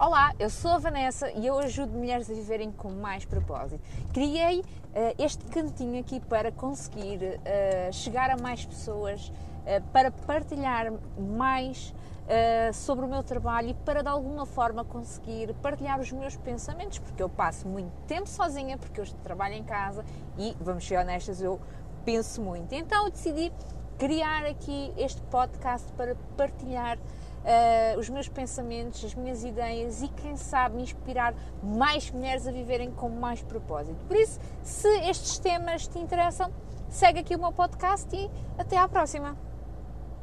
Olá, eu sou a Vanessa e eu ajudo mulheres a viverem com mais propósito. Criei uh, este cantinho aqui para conseguir uh, chegar a mais pessoas, uh, para partilhar mais sobre o meu trabalho e para de alguma forma conseguir partilhar os meus pensamentos, porque eu passo muito tempo sozinha, porque eu trabalho em casa e, vamos ser honestas, eu penso muito. Então eu decidi criar aqui este podcast para partilhar uh, os meus pensamentos, as minhas ideias e, quem sabe, inspirar mais mulheres a viverem com mais propósito. Por isso, se estes temas te interessam, segue aqui o meu podcast e até à próxima!